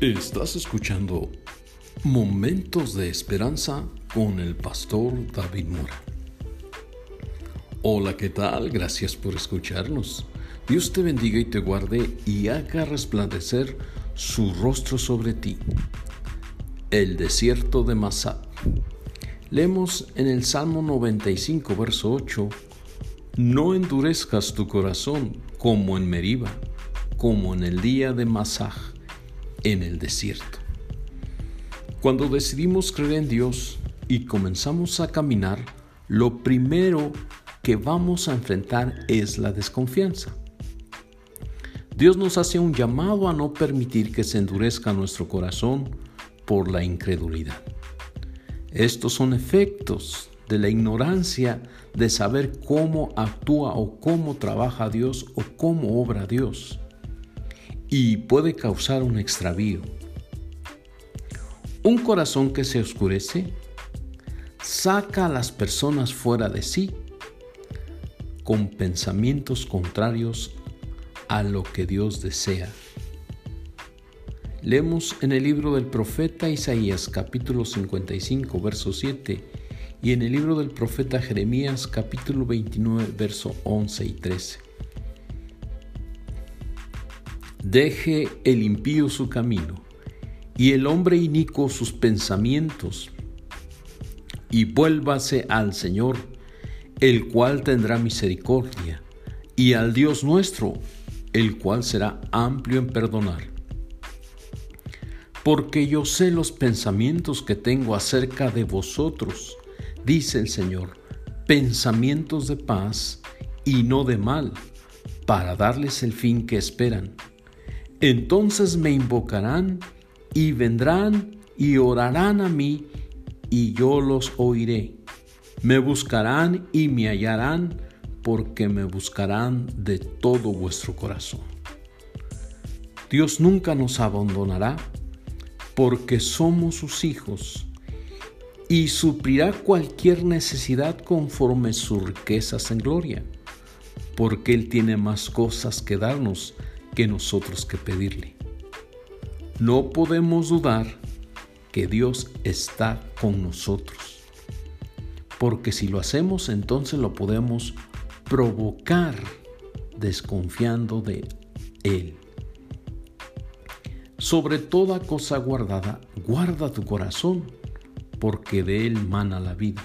Estás escuchando Momentos de Esperanza con el pastor David Mora. Hola, ¿qué tal? Gracias por escucharnos. Dios te bendiga y te guarde y haga resplandecer su rostro sobre ti. El desierto de Masab. Leemos en el Salmo 95, verso 8, No endurezcas tu corazón como en Meriba, como en el día de Masaj en el desierto. Cuando decidimos creer en Dios y comenzamos a caminar, lo primero que vamos a enfrentar es la desconfianza. Dios nos hace un llamado a no permitir que se endurezca nuestro corazón por la incredulidad. Estos son efectos de la ignorancia de saber cómo actúa o cómo trabaja Dios o cómo obra Dios y puede causar un extravío. Un corazón que se oscurece saca a las personas fuera de sí con pensamientos contrarios a lo que Dios desea. Leemos en el libro del profeta Isaías capítulo 55 verso 7 y en el libro del profeta Jeremías capítulo 29 verso 11 y 13. Deje el impío su camino y el hombre inicuo sus pensamientos y vuélvase al Señor, el cual tendrá misericordia, y al Dios nuestro, el cual será amplio en perdonar. Porque yo sé los pensamientos que tengo acerca de vosotros, dice el Señor, pensamientos de paz y no de mal, para darles el fin que esperan. Entonces me invocarán y vendrán y orarán a mí y yo los oiré. Me buscarán y me hallarán porque me buscarán de todo vuestro corazón. Dios nunca nos abandonará porque somos sus hijos y suplirá cualquier necesidad conforme sus riquezas en gloria, porque Él tiene más cosas que darnos que nosotros que pedirle. No podemos dudar que Dios está con nosotros, porque si lo hacemos entonces lo podemos provocar desconfiando de Él. Sobre toda cosa guardada, guarda tu corazón, porque de Él mana la vida.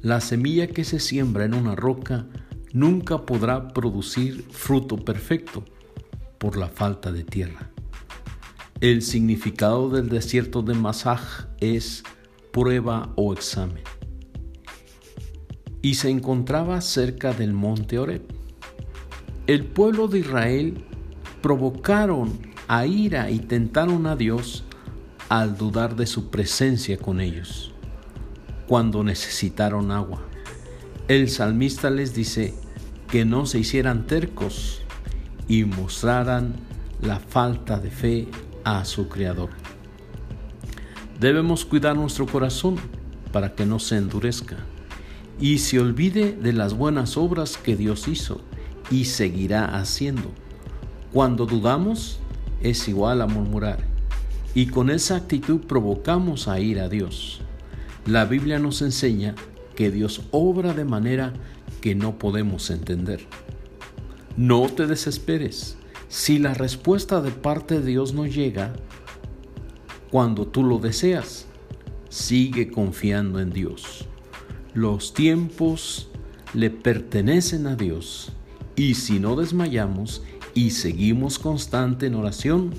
La semilla que se siembra en una roca nunca podrá producir fruto perfecto por la falta de tierra. El significado del desierto de Masaj es prueba o examen. Y se encontraba cerca del monte Oreb. El pueblo de Israel provocaron a ira y tentaron a Dios al dudar de su presencia con ellos cuando necesitaron agua. El salmista les dice que no se hicieran tercos y mostraran la falta de fe a su Creador. Debemos cuidar nuestro corazón para que no se endurezca y se olvide de las buenas obras que Dios hizo y seguirá haciendo. Cuando dudamos es igual a murmurar y con esa actitud provocamos a ir a Dios. La Biblia nos enseña que Dios obra de manera que no podemos entender. No te desesperes. Si la respuesta de parte de Dios no llega cuando tú lo deseas, sigue confiando en Dios. Los tiempos le pertenecen a Dios y si no desmayamos y seguimos constante en oración,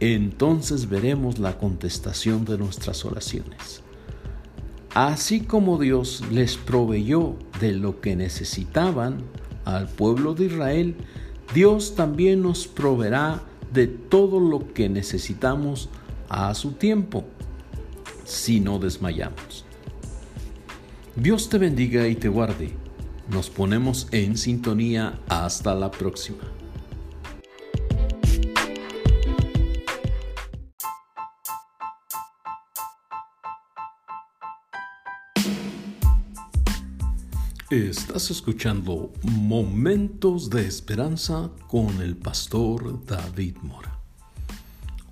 entonces veremos la contestación de nuestras oraciones. Así como Dios les proveyó de lo que necesitaban, al pueblo de Israel, Dios también nos proveerá de todo lo que necesitamos a su tiempo, si no desmayamos. Dios te bendiga y te guarde. Nos ponemos en sintonía hasta la próxima. Estás escuchando Momentos de Esperanza con el pastor David Mora.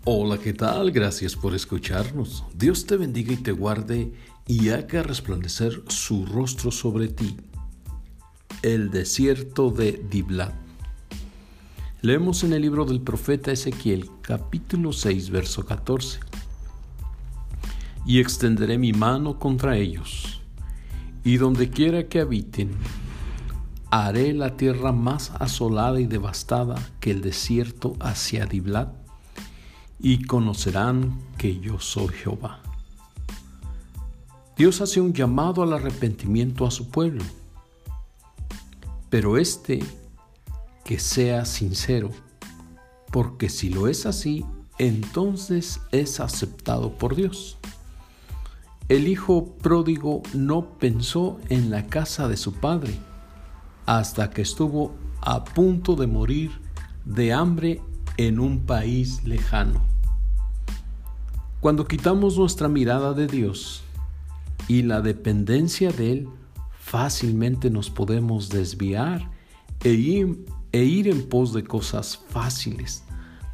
Hola, ¿qué tal? Gracias por escucharnos. Dios te bendiga y te guarde y haga resplandecer su rostro sobre ti. El desierto de Diblat. Leemos en el libro del profeta Ezequiel, capítulo 6, verso 14. Y extenderé mi mano contra ellos, y donde quiera que habiten, haré la tierra más asolada y devastada que el desierto hacia Diblat y conocerán que yo soy Jehová. Dios hace un llamado al arrepentimiento a su pueblo, pero este que sea sincero, porque si lo es así, entonces es aceptado por Dios. El hijo pródigo no pensó en la casa de su padre hasta que estuvo a punto de morir de hambre en un país lejano. Cuando quitamos nuestra mirada de Dios y la dependencia de Él, fácilmente nos podemos desviar e ir, e en pos de cosas fáciles,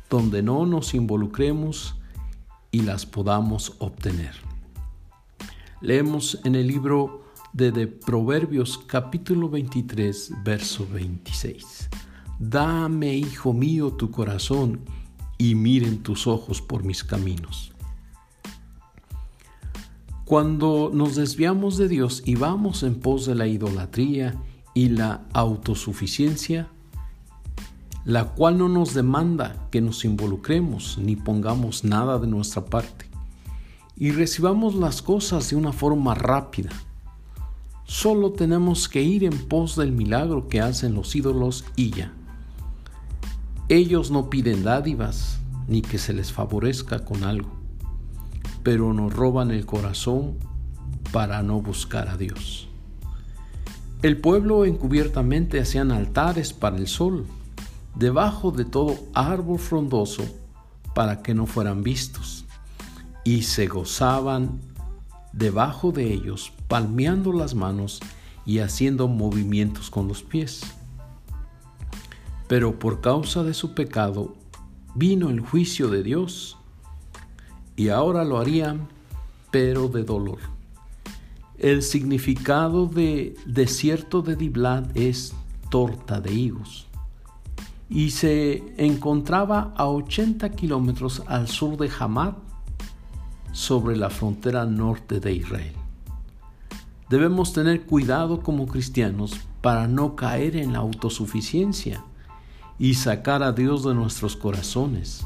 donde no nos involucremos y las podamos obtener. Leemos en el libro de, Proverbios capítulo 23, verso 26. Dame, hijo mío, tu corazón y miren tus ojos por mis caminos. Cuando nos desviamos de Dios y vamos en pos de la idolatría y la autosuficiencia, la cual no nos demanda que nos involucremos ni pongamos nada de nuestra parte, y recibamos las cosas de una forma rápida, solo tenemos que ir en pos del milagro que hacen los ídolos y ya. Ellos no piden dádivas ni que se les favorezca con algo pero nos roban el corazón para no buscar a Dios. El pueblo encubiertamente hacían altares para el sol, debajo de todo árbol frondoso, para que no fueran vistos, y se gozaban debajo de ellos, palmeando las manos y haciendo movimientos con los pies. Pero por causa de su pecado vino el juicio de Dios y ahora lo harían, pero de dolor. El significado de desierto de Diblat es torta de higos y se encontraba a 80 kilómetros al sur de Hamad, sobre la frontera norte de Israel. Debemos tener cuidado como cristianos para no caer en la autosuficiencia y sacar a Dios de nuestros corazones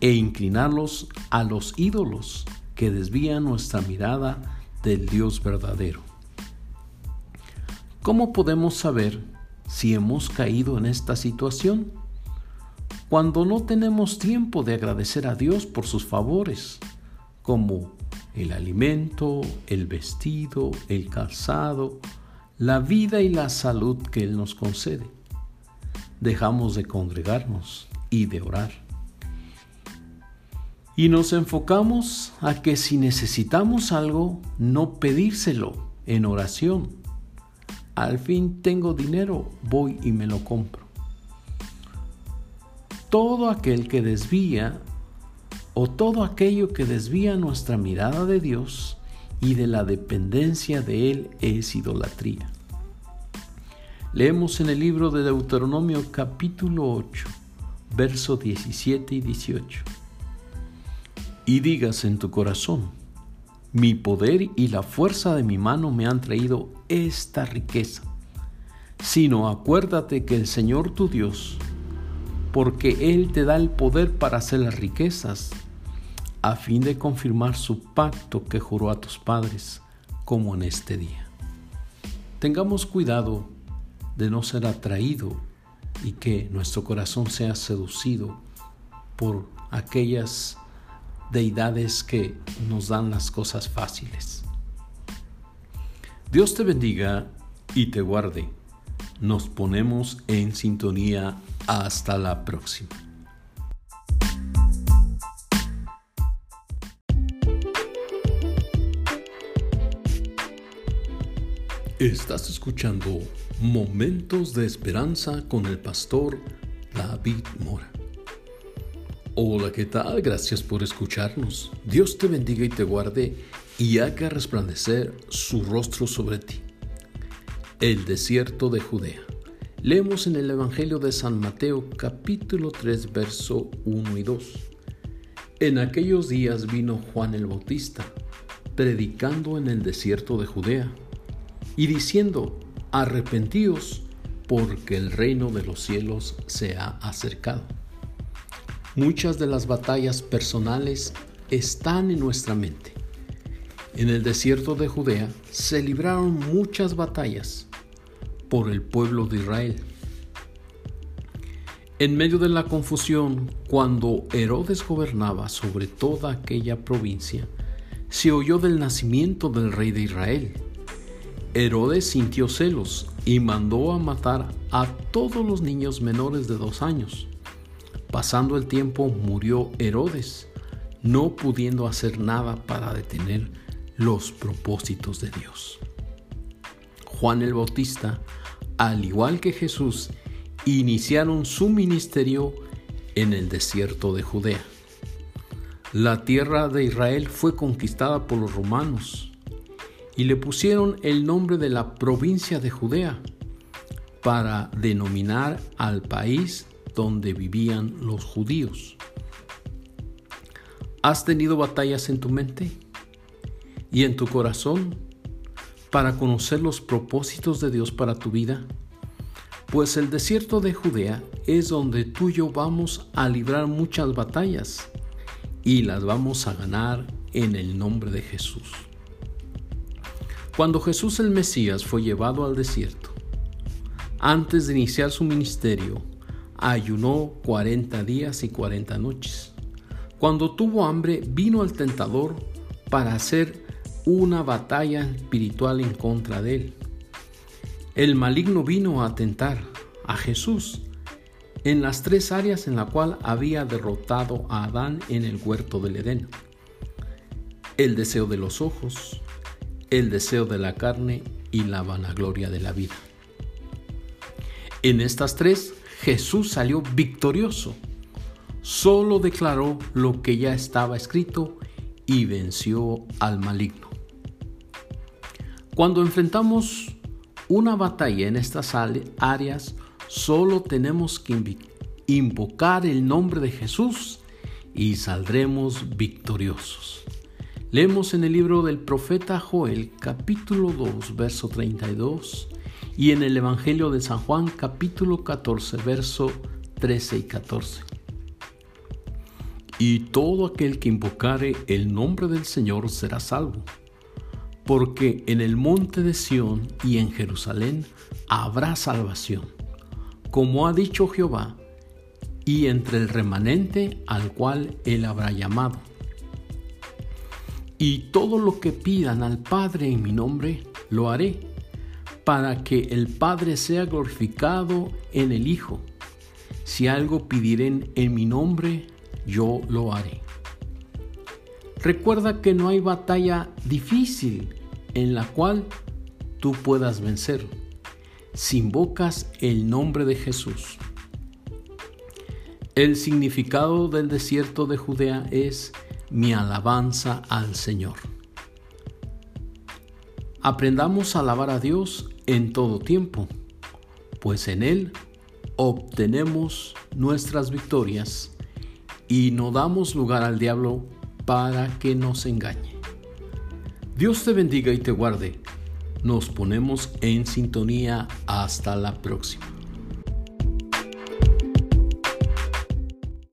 e inclinarlos a los ídolos que desvían nuestra mirada del Dios verdadero. ¿Cómo podemos saber si hemos caído en esta situación? Cuando no tenemos tiempo de agradecer a Dios por sus favores, como el alimento, el vestido, el calzado, la vida y la salud que Él nos concede. Dejamos de congregarnos y de orar y nos enfocamos a que si necesitamos algo, no pedírselo en oración. Al fin tengo dinero, voy y me lo compro. Todo aquel que desvía o todo aquello que desvía nuestra mirada de Dios y de la dependencia de Él es idolatría. Leemos en el libro de Deuteronomio capítulo 8, versos 17 y 18 y digas en tu corazón, mi poder y la fuerza de mi mano me han traído esta riqueza, sino acuérdate que el Señor tu Dios, porque Él te da el poder para hacer las riquezas, a fin de confirmar su pacto que juró a tus padres, como en este día. Tengamos cuidado de no ser atraído y que nuestro corazón sea seducido por aquellas deidades que nos dan las cosas fáciles. Dios te bendiga y te guarde. Nos ponemos en sintonía. Hasta la próxima. Estás escuchando Momentos de Esperanza con el pastor David Mora. Hola, ¿qué tal? Gracias por escucharnos. Dios te bendiga y te guarde y haga resplandecer su rostro sobre ti. El desierto de Judea. Leemos en el Evangelio de San Mateo capítulo 3 verso 1 y 2. En aquellos días vino Juan el Bautista, predicando en el desierto de Judea, y diciendo, arrepentíos, porque el reino de los cielos se ha acercado. Muchas de las batallas personales están en nuestra mente. En el desierto de Judea se libraron muchas batallas por el pueblo de Israel. En medio de la confusión, cuando Herodes gobernaba sobre toda aquella provincia, se oyó del nacimiento del rey de Israel. Herodes sintió celos y mandó a matar a todos los niños menores de dos años Pasando el tiempo murió Herodes, no pudiendo hacer nada para detener los propósitos de Dios. Juan el Bautista, al igual que Jesús, iniciaron su ministerio en el desierto de Judea. La tierra de Israel fue conquistada por los romanos y le pusieron el nombre de la provincia de Judea para denominar al país donde vivían los judíos. ¿Has tenido batallas en tu mente y en tu corazón para conocer los propósitos de Dios para tu vida? Pues el desierto de Judea es donde tú y yo vamos a librar muchas batallas y las vamos a ganar en el nombre de Jesús. Cuando Jesús el Mesías fue llevado al desierto, antes de iniciar su ministerio, ayunó cuarenta días y cuarenta noches. Cuando tuvo hambre, vino al tentador para hacer una batalla espiritual en contra de él. El maligno vino a tentar a Jesús en las tres áreas en la cual había derrotado a Adán en el huerto del Edén. El deseo de los ojos, el deseo de la carne y la vanagloria de la vida. En estas tres Jesús salió victorioso. Solo declaró lo que ya estaba escrito y venció al maligno. Cuando enfrentamos una batalla en estas áreas, solo tenemos que invocar el nombre de Jesús y saldremos victoriosos. Leemos en el libro del profeta Joel capítulo 2 verso 32 y en el Evangelio de San Juan capítulo 14, verso 13 y 14. Y todo aquel que invocare el nombre del Señor será salvo, porque en el monte de Sión y en Jerusalén habrá salvación, como ha dicho Jehová, y entre el remanente al cual él habrá llamado. Y todo lo que pidan al Padre en mi nombre, lo haré para que el Padre sea glorificado en el Hijo. Si algo pidieren en mi nombre, yo lo haré. Recuerda que no hay batalla difícil en la cual tú puedas vencer si invocas el nombre de Jesús. El significado del desierto de Judea es mi alabanza al Señor. Aprendamos a alabar a Dios en todo tiempo, pues en Él obtenemos nuestras victorias y no damos lugar al diablo para que nos engañe. Dios te bendiga y te guarde. Nos ponemos en sintonía hasta la próxima.